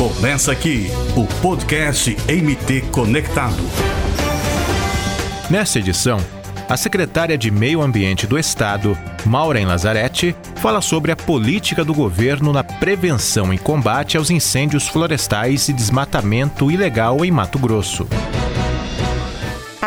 Começa aqui o podcast MT Conectado. Nesta edição, a secretária de Meio Ambiente do Estado, Maureen Lazarete, fala sobre a política do governo na prevenção e combate aos incêndios florestais e desmatamento ilegal em Mato Grosso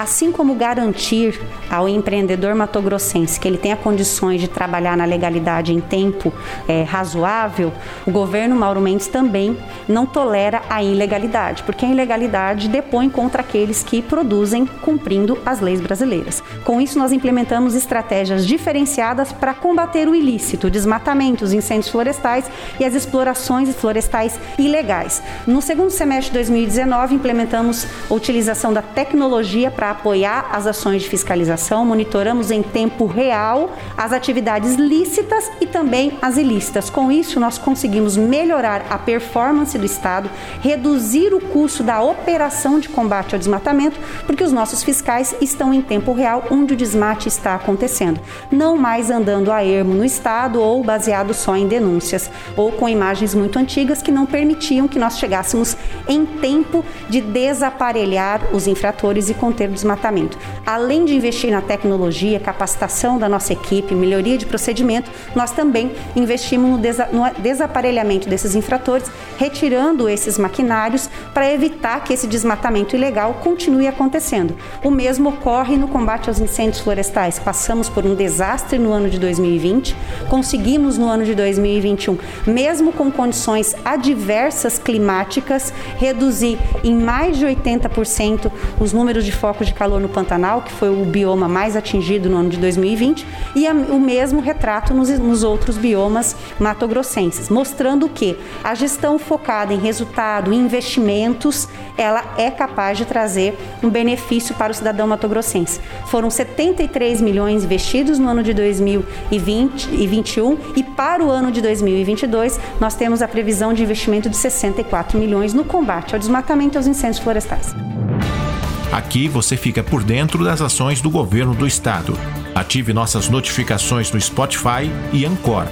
assim como garantir ao empreendedor matogrossense que ele tenha condições de trabalhar na legalidade em tempo é, razoável, o governo Mauro Mendes também não tolera a ilegalidade, porque a ilegalidade depõe contra aqueles que produzem cumprindo as leis brasileiras. Com isso, nós implementamos estratégias diferenciadas para combater o ilícito, o desmatamento, os incêndios florestais e as explorações florestais ilegais. No segundo semestre de 2019, implementamos a utilização da tecnologia para apoiar as ações de fiscalização, monitoramos em tempo real as atividades lícitas e também as ilícitas. Com isso, nós conseguimos melhorar a performance do Estado, reduzir o custo da operação de combate ao desmatamento, porque os nossos fiscais estão em tempo real onde o desmate está acontecendo, não mais andando a ermo no Estado ou baseado só em denúncias ou com imagens muito antigas que não permitiam que nós chegássemos em tempo de desaparelhar os infratores e conter o desmatamento. Além de investir na tecnologia, capacitação da nossa equipe, melhoria de procedimento, nós também investimos no, desa no desaparelhamento desses infratores, retirando esses maquinários para evitar que esse desmatamento ilegal continue acontecendo. O mesmo ocorre no combate aos incêndios florestais. Passamos por um desastre no ano de 2020, conseguimos no ano de 2021, mesmo com condições adversas climáticas, reduzir em mais de 80% os números de focos de calor no Pantanal, que foi o bioma mais atingido no ano de 2020, e o mesmo retrato nos, nos outros biomas matogrossenses, mostrando que a gestão focada em resultado, investimentos, ela é capaz de trazer um benefício para o cidadão matogrossense. Foram 73 milhões investidos no ano de 2020 e 2021 e para o ano de 2022 nós temos a previsão de investimento de 64 milhões no combate ao desmatamento e aos incêndios florestais. Aqui você fica por dentro das ações do governo do estado. Ative nossas notificações no Spotify e Anchor.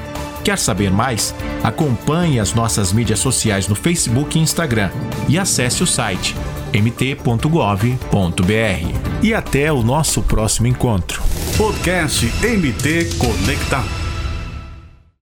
Quer saber mais? Acompanhe as nossas mídias sociais no Facebook e Instagram e acesse o site mt.gov.br. E até o nosso próximo encontro. Podcast MT Conectado.